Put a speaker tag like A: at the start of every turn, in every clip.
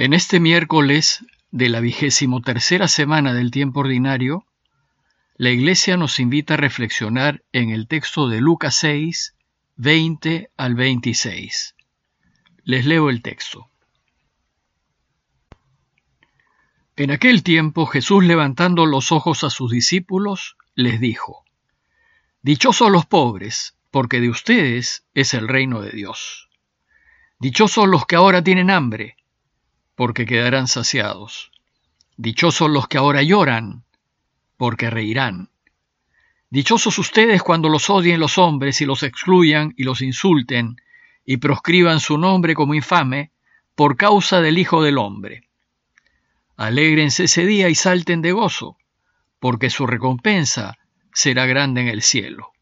A: En este miércoles de la vigésimo tercera semana del tiempo ordinario, la Iglesia nos invita a reflexionar en el texto de Lucas 6, 20 al 26. Les leo el texto. En aquel tiempo Jesús levantando los ojos a sus discípulos, les dijo, Dichosos los pobres, porque de ustedes es el reino de Dios. Dichosos los que ahora tienen hambre, porque quedarán saciados. Dichosos los que ahora lloran, porque reirán. Dichosos ustedes cuando los odien los hombres y los excluyan y los insulten y proscriban su nombre como infame por causa del Hijo del Hombre. Alégrense ese día y salten de gozo, porque su recompensa será grande en el cielo.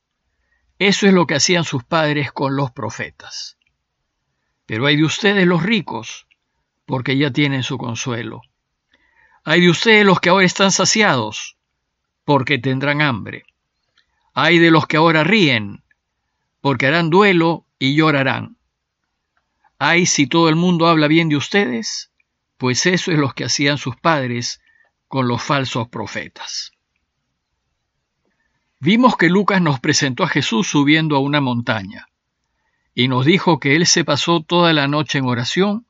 A: Eso es lo que hacían sus padres con los profetas. Pero hay de ustedes los ricos, porque ya tienen su consuelo. Hay de ustedes los que ahora están saciados, porque tendrán hambre. Hay de los que ahora ríen, porque harán duelo y llorarán. Hay si todo el mundo habla bien de ustedes, pues eso es lo que hacían sus padres con los falsos profetas. Vimos que Lucas nos presentó a Jesús subiendo a una montaña y nos dijo que él se pasó toda la noche en oración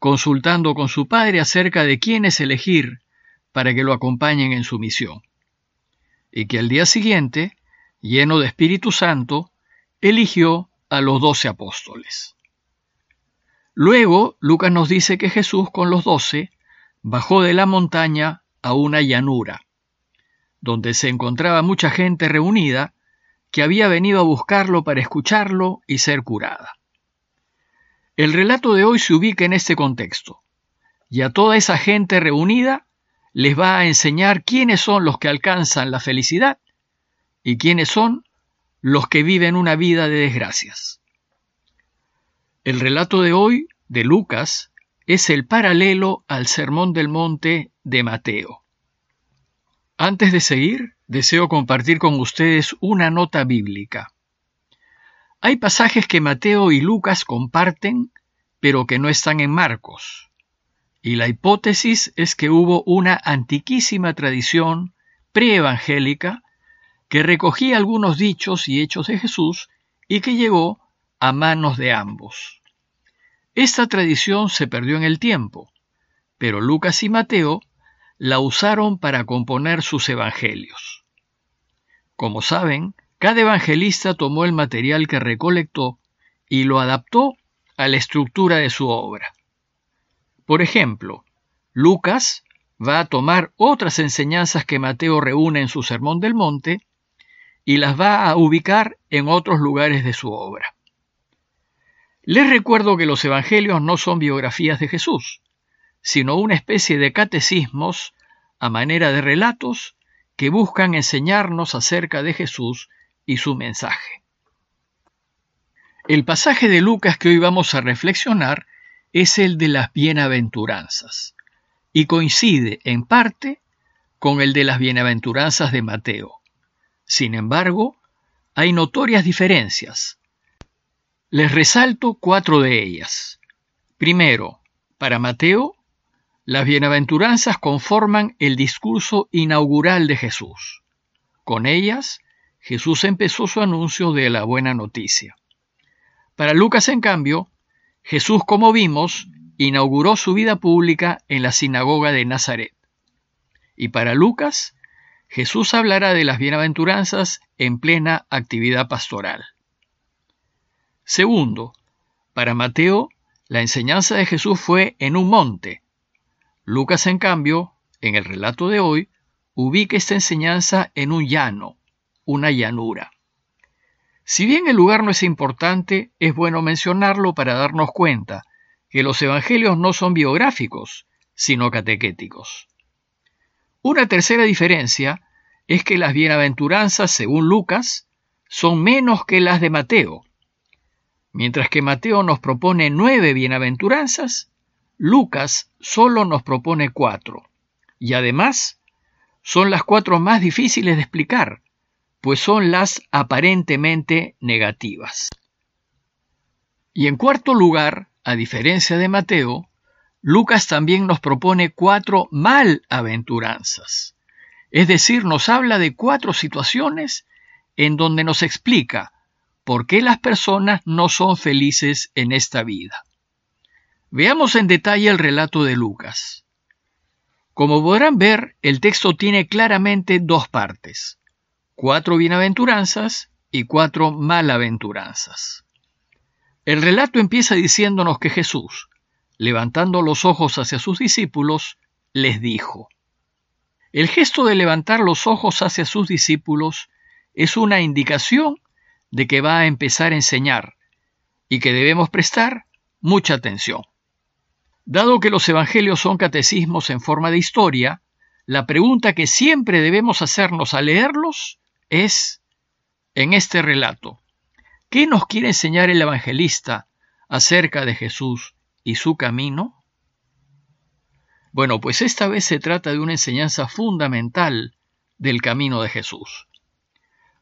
A: consultando con su padre acerca de quiénes elegir para que lo acompañen en su misión, y que al día siguiente, lleno de Espíritu Santo, eligió a los doce apóstoles. Luego, Lucas nos dice que Jesús con los doce bajó de la montaña a una llanura, donde se encontraba mucha gente reunida que había venido a buscarlo para escucharlo y ser curada. El relato de hoy se ubica en este contexto, y a toda esa gente reunida les va a enseñar quiénes son los que alcanzan la felicidad y quiénes son los que viven una vida de desgracias. El relato de hoy, de Lucas, es el paralelo al Sermón del Monte de Mateo. Antes de seguir, deseo compartir con ustedes una nota bíblica. Hay pasajes que Mateo y Lucas comparten, pero que no están en Marcos. Y la hipótesis es que hubo una antiquísima tradición preevangélica que recogía algunos dichos y hechos de Jesús y que llegó a manos de ambos. Esta tradición se perdió en el tiempo, pero Lucas y Mateo la usaron para componer sus evangelios. Como saben, cada evangelista tomó el material que recolectó y lo adaptó a la estructura de su obra. Por ejemplo, Lucas va a tomar otras enseñanzas que Mateo reúne en su Sermón del Monte y las va a ubicar en otros lugares de su obra. Les recuerdo que los evangelios no son biografías de Jesús, sino una especie de catecismos a manera de relatos que buscan enseñarnos acerca de Jesús y su mensaje. El pasaje de Lucas que hoy vamos a reflexionar es el de las bienaventuranzas y coincide en parte con el de las bienaventuranzas de Mateo. Sin embargo, hay notorias diferencias. Les resalto cuatro de ellas. Primero, para Mateo, las bienaventuranzas conforman el discurso inaugural de Jesús. Con ellas, Jesús empezó su anuncio de la buena noticia. Para Lucas, en cambio, Jesús, como vimos, inauguró su vida pública en la sinagoga de Nazaret. Y para Lucas, Jesús hablará de las bienaventuranzas en plena actividad pastoral. Segundo, para Mateo, la enseñanza de Jesús fue en un monte. Lucas, en cambio, en el relato de hoy, ubica esta enseñanza en un llano, una llanura. Si bien el lugar no es importante, es bueno mencionarlo para darnos cuenta que los evangelios no son biográficos, sino catequéticos. Una tercera diferencia es que las bienaventuranzas, según Lucas, son menos que las de Mateo. Mientras que Mateo nos propone nueve bienaventuranzas, Lucas solo nos propone cuatro. Y además, son las cuatro más difíciles de explicar, pues son las aparentemente negativas. Y en cuarto lugar, a diferencia de Mateo, Lucas también nos propone cuatro malaventuranzas. Es decir, nos habla de cuatro situaciones en donde nos explica por qué las personas no son felices en esta vida. Veamos en detalle el relato de Lucas. Como podrán ver, el texto tiene claramente dos partes, cuatro bienaventuranzas y cuatro malaventuranzas. El relato empieza diciéndonos que Jesús, levantando los ojos hacia sus discípulos, les dijo. El gesto de levantar los ojos hacia sus discípulos es una indicación de que va a empezar a enseñar y que debemos prestar mucha atención. Dado que los evangelios son catecismos en forma de historia, la pregunta que siempre debemos hacernos al leerlos es, en este relato, ¿qué nos quiere enseñar el evangelista acerca de Jesús y su camino? Bueno, pues esta vez se trata de una enseñanza fundamental del camino de Jesús.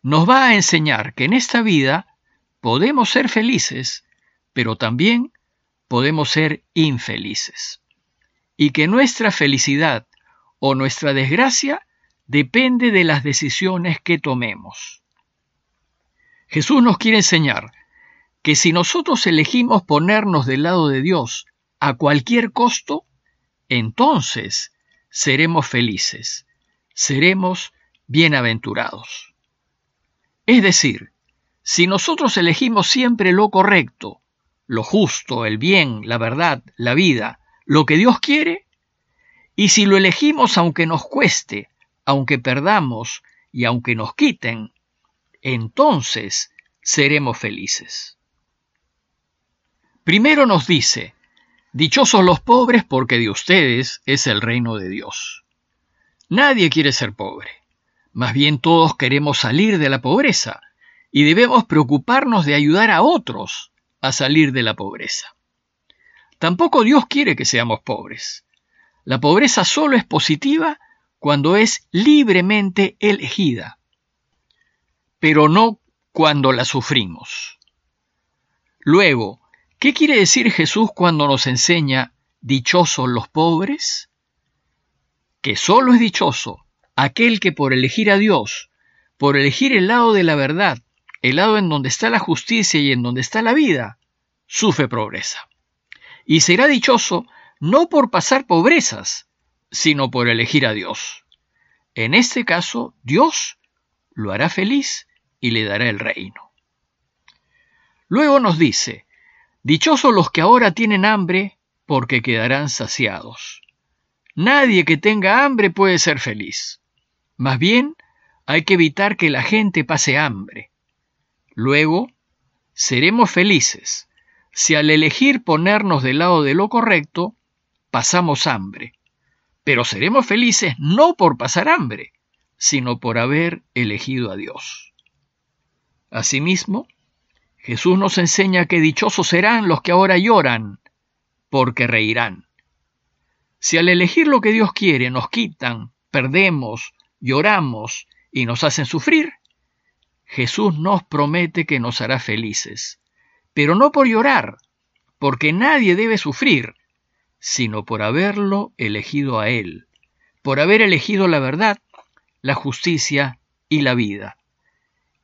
A: Nos va a enseñar que en esta vida podemos ser felices, pero también podemos ser infelices. Y que nuestra felicidad o nuestra desgracia depende de las decisiones que tomemos. Jesús nos quiere enseñar que si nosotros elegimos ponernos del lado de Dios a cualquier costo, entonces seremos felices, seremos bienaventurados. Es decir, si nosotros elegimos siempre lo correcto, lo justo, el bien, la verdad, la vida, lo que Dios quiere, y si lo elegimos aunque nos cueste, aunque perdamos y aunque nos quiten, entonces seremos felices. Primero nos dice, Dichosos los pobres porque de ustedes es el reino de Dios. Nadie quiere ser pobre. Más bien todos queremos salir de la pobreza y debemos preocuparnos de ayudar a otros a salir de la pobreza. Tampoco Dios quiere que seamos pobres. La pobreza solo es positiva cuando es libremente elegida, pero no cuando la sufrimos. Luego, ¿Qué quiere decir Jesús cuando nos enseña dichosos los pobres? Que solo es dichoso aquel que por elegir a Dios, por elegir el lado de la verdad, el lado en donde está la justicia y en donde está la vida, sufre pobreza. Y será dichoso no por pasar pobrezas, sino por elegir a Dios. En este caso, Dios lo hará feliz y le dará el reino. Luego nos dice, Dichosos los que ahora tienen hambre, porque quedarán saciados. Nadie que tenga hambre puede ser feliz. Más bien, hay que evitar que la gente pase hambre. Luego, seremos felices si al elegir ponernos del lado de lo correcto, pasamos hambre. Pero seremos felices no por pasar hambre, sino por haber elegido a Dios. Asimismo, Jesús nos enseña que dichosos serán los que ahora lloran, porque reirán. Si al elegir lo que Dios quiere nos quitan, perdemos, lloramos y nos hacen sufrir, Jesús nos promete que nos hará felices, pero no por llorar, porque nadie debe sufrir, sino por haberlo elegido a Él, por haber elegido la verdad, la justicia y la vida.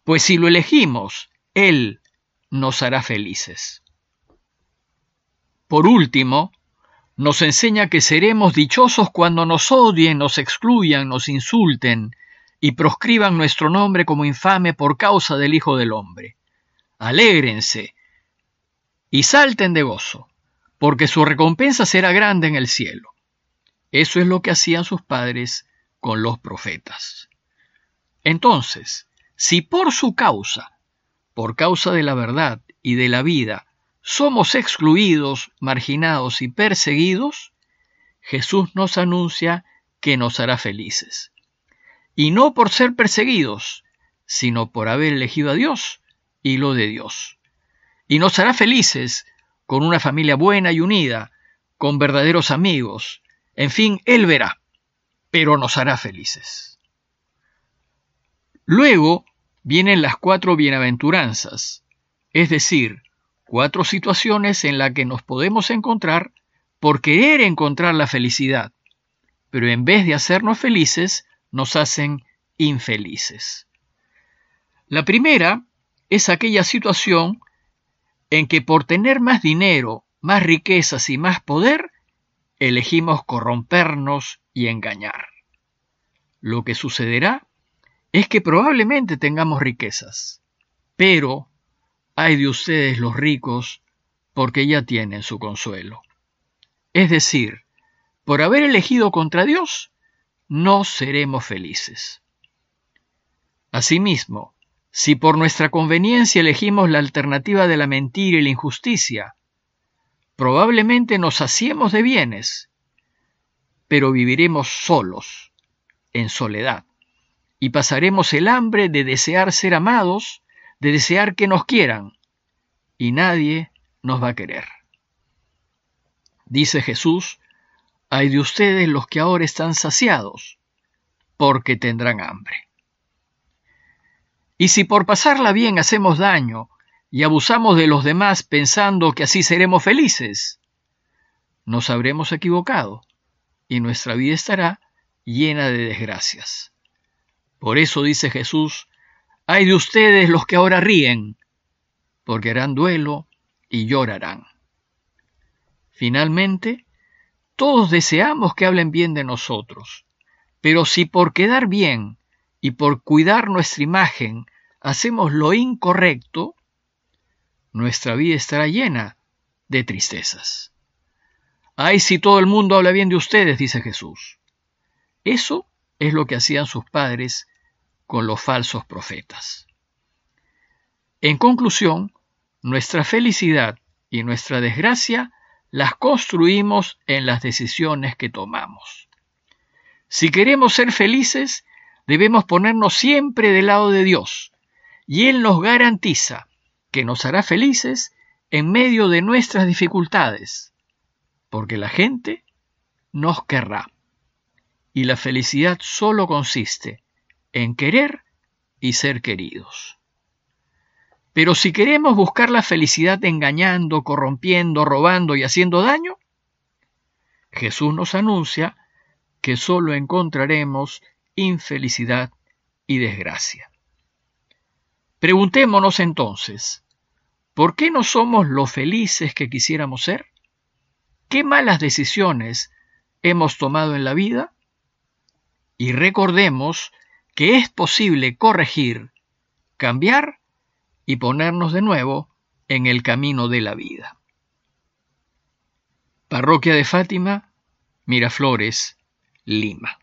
A: Pues si lo elegimos, Él nos hará felices. Por último, nos enseña que seremos dichosos cuando nos odien, nos excluyan, nos insulten y proscriban nuestro nombre como infame por causa del Hijo del Hombre. Alégrense y salten de gozo, porque su recompensa será grande en el cielo. Eso es lo que hacían sus padres con los profetas. Entonces, si por su causa por causa de la verdad y de la vida, somos excluidos, marginados y perseguidos, Jesús nos anuncia que nos hará felices. Y no por ser perseguidos, sino por haber elegido a Dios y lo de Dios. Y nos hará felices con una familia buena y unida, con verdaderos amigos. En fin, Él verá, pero nos hará felices. Luego vienen las cuatro bienaventuranzas, es decir, cuatro situaciones en las que nos podemos encontrar por querer encontrar la felicidad, pero en vez de hacernos felices, nos hacen infelices. La primera es aquella situación en que por tener más dinero, más riquezas y más poder, elegimos corrompernos y engañar. Lo que sucederá es que probablemente tengamos riquezas, pero hay de ustedes los ricos porque ya tienen su consuelo. Es decir, por haber elegido contra Dios, no seremos felices. Asimismo, si por nuestra conveniencia elegimos la alternativa de la mentira y la injusticia, probablemente nos saciemos de bienes, pero viviremos solos, en soledad, y pasaremos el hambre de desear ser amados, de desear que nos quieran, y nadie nos va a querer. Dice Jesús, hay de ustedes los que ahora están saciados, porque tendrán hambre. Y si por pasarla bien hacemos daño y abusamos de los demás pensando que así seremos felices, nos habremos equivocado y nuestra vida estará llena de desgracias. Por eso dice Jesús, hay de ustedes los que ahora ríen, porque harán duelo y llorarán. Finalmente, todos deseamos que hablen bien de nosotros, pero si por quedar bien y por cuidar nuestra imagen hacemos lo incorrecto, nuestra vida estará llena de tristezas. Ay, si todo el mundo habla bien de ustedes, dice Jesús. Eso es lo que hacían sus padres con los falsos profetas. En conclusión, nuestra felicidad y nuestra desgracia las construimos en las decisiones que tomamos. Si queremos ser felices, debemos ponernos siempre del lado de Dios, y Él nos garantiza que nos hará felices en medio de nuestras dificultades, porque la gente nos querrá. Y la felicidad solo consiste en querer y ser queridos. Pero si queremos buscar la felicidad engañando, corrompiendo, robando y haciendo daño, Jesús nos anuncia que solo encontraremos infelicidad y desgracia. Preguntémonos entonces, ¿por qué no somos lo felices que quisiéramos ser? ¿Qué malas decisiones hemos tomado en la vida? Y recordemos que es posible corregir, cambiar y ponernos de nuevo en el camino de la vida. Parroquia de Fátima, Miraflores, Lima.